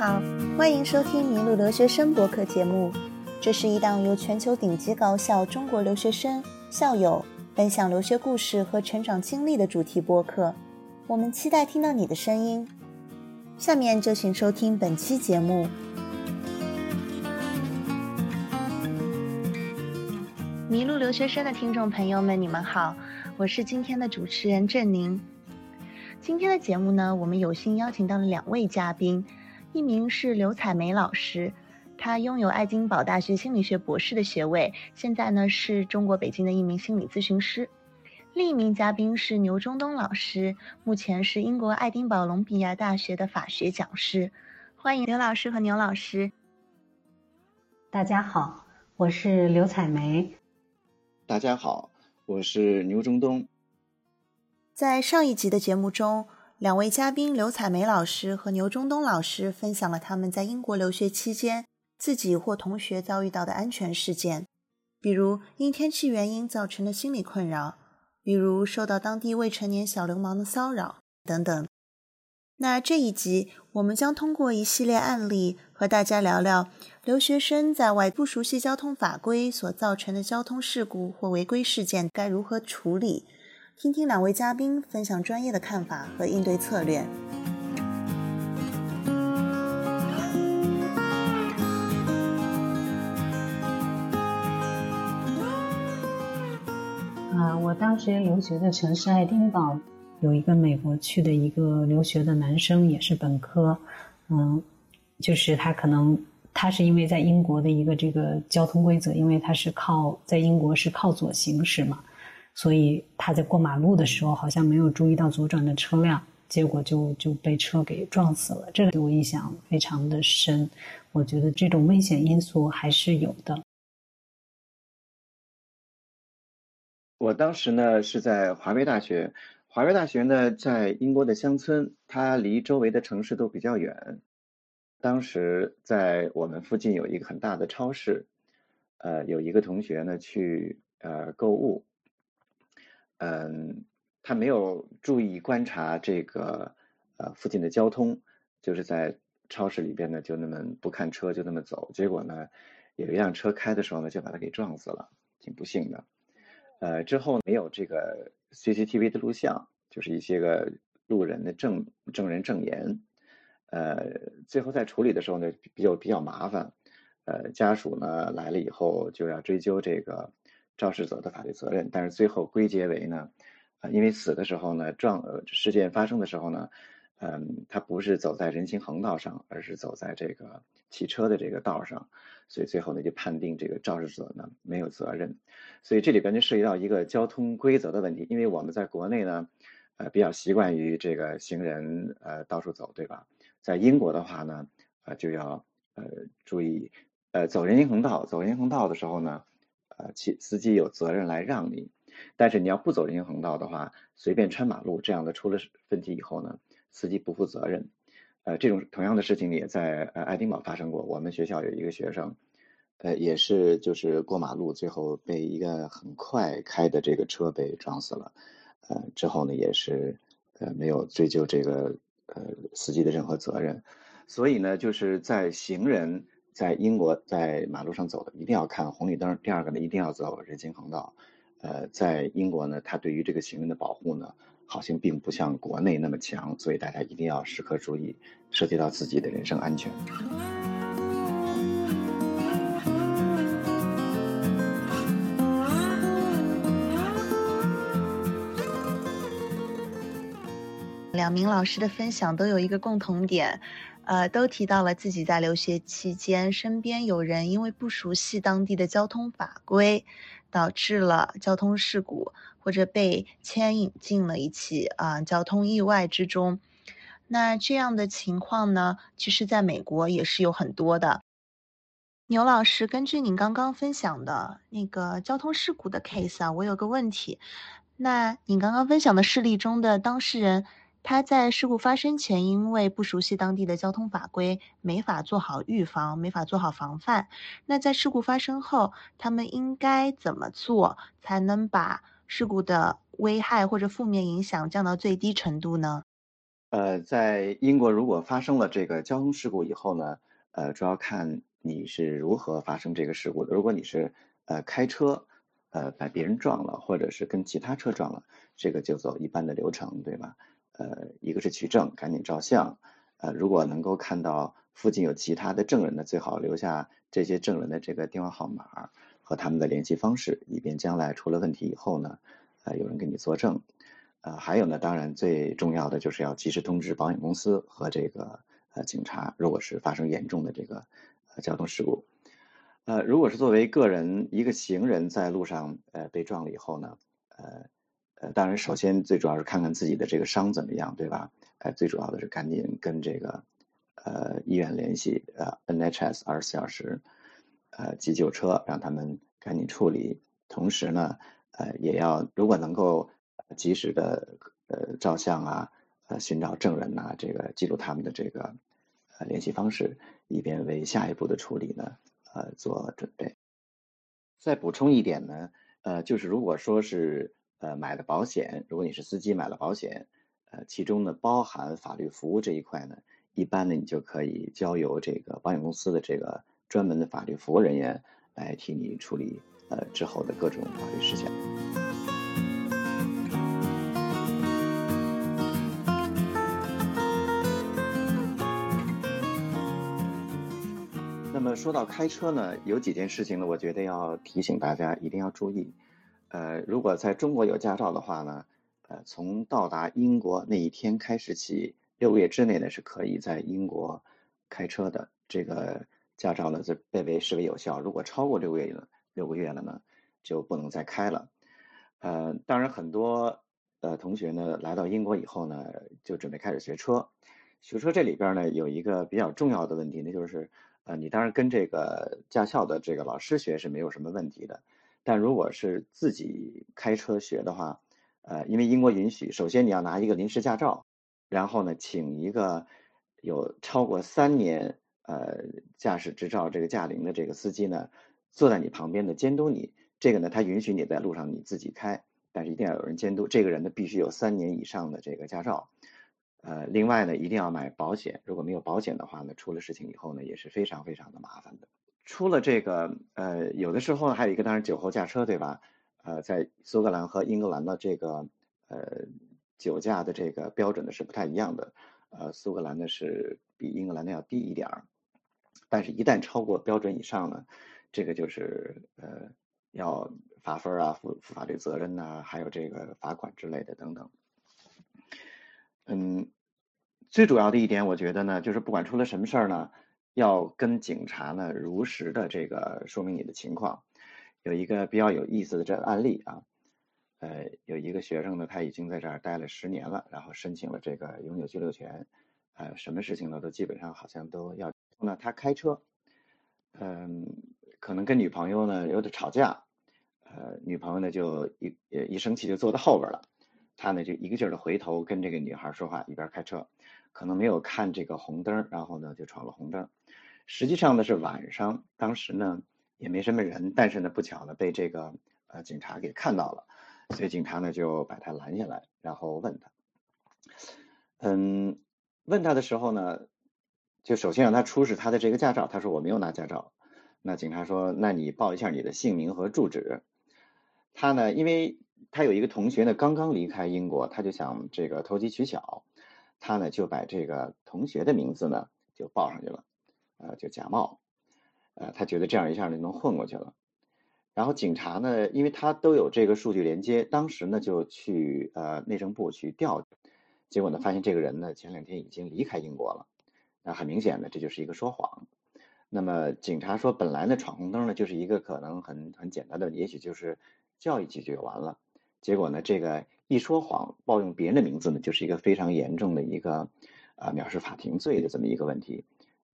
好，欢迎收听《迷路留学生》博客节目。这是一档由全球顶级高校中国留学生、校友分享留学故事和成长经历的主题播客。我们期待听到你的声音。下面就请收听本期节目。迷路留学生的听众朋友们，你们好，我是今天的主持人郑宁。今天的节目呢，我们有幸邀请到了两位嘉宾。一名是刘彩梅老师，她拥有爱丁堡大学心理学博士的学位，现在呢是中国北京的一名心理咨询师。另一名嘉宾是牛中东老师，目前是英国爱丁堡隆比亚大学的法学讲师。欢迎刘老师和牛老师。大家好，我是刘彩梅。大家好，我是牛中东。在上一集的节目中。两位嘉宾刘彩梅老师和牛中东老师分享了他们在英国留学期间自己或同学遭遇到的安全事件，比如因天气原因造成的心理困扰，比如受到当地未成年小流氓的骚扰等等。那这一集我们将通过一系列案例和大家聊聊留学生在外不熟悉交通法规所造成的交通事故或违规事件该如何处理。听听两位嘉宾分享专业的看法和应对策略。啊，我当时留学的城市爱丁堡，有一个美国去的一个留学的男生，也是本科。嗯，就是他可能他是因为在英国的一个这个交通规则，因为他是靠在英国是靠左行驶嘛。所以他在过马路的时候，好像没有注意到左转的车辆，结果就就被车给撞死了。这个对我印象非常的深。我觉得这种危险因素还是有的。我当时呢是在华威大学，华威大学呢在英国的乡村，它离周围的城市都比较远。当时在我们附近有一个很大的超市，呃，有一个同学呢去呃购物。嗯，他没有注意观察这个呃附近的交通，就是在超市里边呢就那么不看车就那么走，结果呢有一辆车开的时候呢就把他给撞死了，挺不幸的。呃，之后没有这个 CCTV 的录像，就是一些个路人的证证人证言，呃，最后在处理的时候呢比较比较麻烦，呃，家属呢来了以后就要追究这个。肇事者的法律责任，但是最后归结为呢，啊，因为死的时候呢，撞呃事件发生的时候呢，嗯，他不是走在人行横道上，而是走在这个汽车的这个道上，所以最后呢就判定这个肇事者呢没有责任。所以这里边就涉及到一个交通规则的问题，因为我们在国内呢，呃，比较习惯于这个行人呃到处走，对吧？在英国的话呢，呃，就要呃注意，呃，走人行横道，走人行横道的时候呢。呃，骑司机有责任来让你，但是你要不走人行横道的话，随便穿马路这样的出了问题以后呢，司机不负责任。呃，这种同样的事情也在呃爱丁堡发生过。我们学校有一个学生，呃，也是就是过马路，最后被一个很快开的这个车被撞死了。呃，之后呢也是呃没有追究这个呃司机的任何责任。所以呢，就是在行人。在英国，在马路上走的一定要看红绿灯。第二个呢，一定要走人行横道。呃，在英国呢，它对于这个行人的保护呢，好像并不像国内那么强，所以大家一定要时刻注意，涉及到自己的人身安全。两名老师的分享都有一个共同点。呃，都提到了自己在留学期间，身边有人因为不熟悉当地的交通法规，导致了交通事故，或者被牵引进了一起啊交通意外之中。那这样的情况呢，其实在美国也是有很多的。牛老师，根据您刚刚分享的那个交通事故的 case 啊，我有个问题。那您刚刚分享的事例中的当事人。他在事故发生前，因为不熟悉当地的交通法规，没法做好预防，没法做好防范。那在事故发生后，他们应该怎么做，才能把事故的危害或者负面影响降到最低程度呢？呃，在英国如果发生了这个交通事故以后呢，呃，主要看你是如何发生这个事故的。如果你是呃开车，呃把别人撞了，或者是跟其他车撞了，这个就走一般的流程，对吧？呃，一个是取证，赶紧照相。呃，如果能够看到附近有其他的证人呢，最好留下这些证人的这个电话号码和他们的联系方式，以便将来出了问题以后呢，呃，有人给你作证。呃，还有呢，当然最重要的就是要及时通知保险公司和这个呃警察，如果是发生严重的这个呃交通事故。呃，如果是作为个人一个行人在路上呃被撞了以后呢，呃呃，当然首先最主要是看看自己的这个伤怎么样，对吧？呃，最主要的是赶紧跟这个呃医院联系，呃 NHS 二十四小时呃急救车，让他们赶紧处理。同时呢，呃也要如果能够及时的呃照相啊，呃寻找证人呐，这个记录他们的这个呃联系方式，以便为下一步的处理呢呃做准备。再补充一点呢，呃就是如果说是呃买了保险，如果你是司机买了保险。呃，其中呢包含法律服务这一块呢，一般呢你就可以交由这个保险公司的这个专门的法律服务人员来替你处理呃之后的各种法律事项。那么说到开车呢，有几件事情呢，我觉得要提醒大家一定要注意。呃，如果在中国有驾照的话呢。呃，从到达英国那一天开始起，六个月之内呢是可以在英国开车的。这个驾照呢就被为视为有效。如果超过六个月了，六个月了呢，就不能再开了。呃，当然很多呃同学呢来到英国以后呢，就准备开始学车。学车这里边呢有一个比较重要的问题，那就是呃你当然跟这个驾校的这个老师学是没有什么问题的，但如果是自己开车学的话。呃，因为英国允许，首先你要拿一个临时驾照，然后呢，请一个有超过三年呃驾驶执照这个驾龄的这个司机呢，坐在你旁边的监督你。这个呢，他允许你在路上你自己开，但是一定要有人监督。这个人呢，必须有三年以上的这个驾照。呃，另外呢，一定要买保险。如果没有保险的话呢，出了事情以后呢，也是非常非常的麻烦的。出了这个呃，有的时候还有一个，当然酒后驾车，对吧？呃，在苏格兰和英格兰的这个呃酒驾的这个标准呢是不太一样的，呃，苏格兰呢是比英格兰的要低一点儿，但是一旦超过标准以上呢，这个就是呃要罚分啊，负负法律责任呐，还有这个罚款之类的等等。嗯，最主要的一点，我觉得呢，就是不管出了什么事儿呢，要跟警察呢如实的这个说明你的情况。有一个比较有意思的这个案例啊，呃，有一个学生呢，他已经在这儿待了十年了，然后申请了这个永久居留权，呃，什么事情呢都基本上好像都要。那他开车，嗯，可能跟女朋友呢有点吵架，呃，女朋友呢就一一生气就坐在后边了，他呢就一个劲儿的回头跟这个女孩说话，一边开车，可能没有看这个红灯，然后呢就闯了红灯。实际上呢是晚上，当时呢。也没什么人，但是呢，不巧呢被这个呃警察给看到了，所以警察呢就把他拦下来，然后问他，嗯，问他的时候呢，就首先让他出示他的这个驾照，他说我没有拿驾照，那警察说那你报一下你的姓名和住址，他呢，因为他有一个同学呢刚刚离开英国，他就想这个投机取巧，他呢就把这个同学的名字呢就报上去了，呃，就假冒。呃，他觉得这样一下就能混过去了，然后警察呢，因为他都有这个数据连接，当时呢就去呃内政部去调，结果呢发现这个人呢前两天已经离开英国了，那很明显的这就是一个说谎。那么警察说，本来呢闯红灯呢就是一个可能很很简单的，也许就是叫一句就完了，结果呢这个一说谎冒用别人的名字呢，就是一个非常严重的一个啊藐视法庭罪的这么一个问题，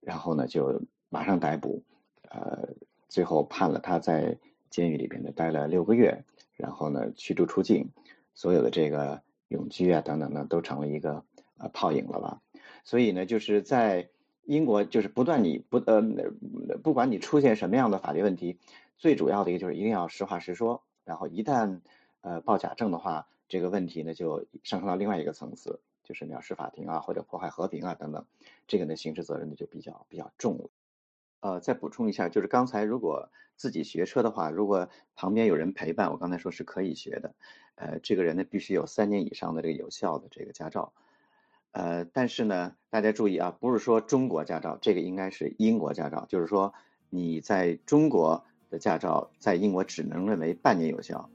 然后呢就马上逮捕。呃，最后判了他在监狱里边呢待了六个月，然后呢驱逐出境，所有的这个永居啊等等呢都成了一个呃泡影了吧。所以呢就是在英国就是不断你不呃不管你出现什么样的法律问题，最主要的一个就是一定要实话实说，然后一旦呃报假证的话，这个问题呢就上升到另外一个层次，就是藐视法庭啊或者破坏和平啊等等，这个呢刑事责任呢就比较比较重了。呃，再补充一下，就是刚才如果自己学车的话，如果旁边有人陪伴，我刚才说是可以学的。呃，这个人呢必须有三年以上的这个有效的这个驾照。呃，但是呢，大家注意啊，不是说中国驾照，这个应该是英国驾照，就是说你在中国的驾照在英国只能认为半年有效。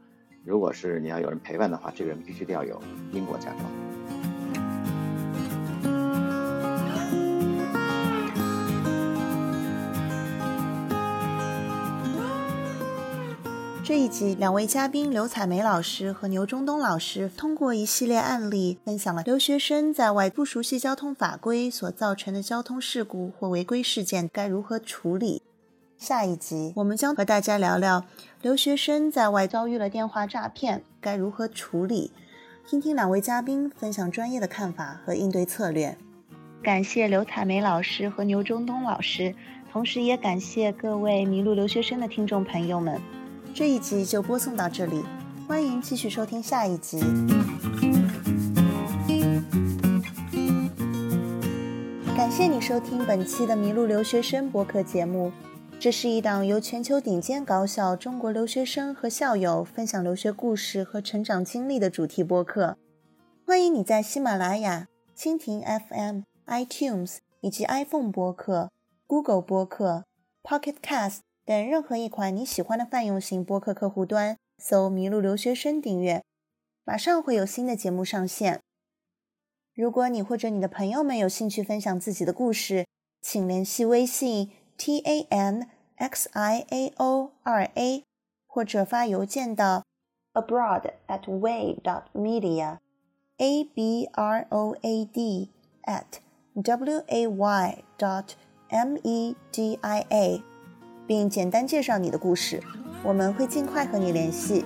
如果是你要有人陪伴的话，这个人必须得要有英国驾照。集，两位嘉宾刘彩梅老师和牛中东老师通过一系列案例，分享了留学生在外不熟悉交通法规所造成的交通事故或违规事件该如何处理。下一集，我们将和大家聊聊留学生在外遭遇了电话诈骗该如何处理，听听两位嘉宾分享专业的看法和应对策略。感谢刘彩梅老师和牛中东老师，同时也感谢各位迷路留学生的听众朋友们。这一集就播送到这里，欢迎继续收听下一集。感谢你收听本期的《迷路留学生》播客节目，这是一档由全球顶尖高校中国留学生和校友分享留学故事和成长经历的主题播客。欢迎你在喜马拉雅、蜻蜓 FM、iTunes 以及 iPhone 播客、Google 播客、Pocket Cast。等任何一款你喜欢的泛用型播客客户端搜“迷路留学生”订阅，马上会有新的节目上线。如果你或者你的朋友们有兴趣分享自己的故事，请联系微信 t a n x i a o 二 a，或者发邮件到 abroad at way dot media a b r o a d at w a y dot m e d i a。并简单介绍你的故事，我们会尽快和你联系。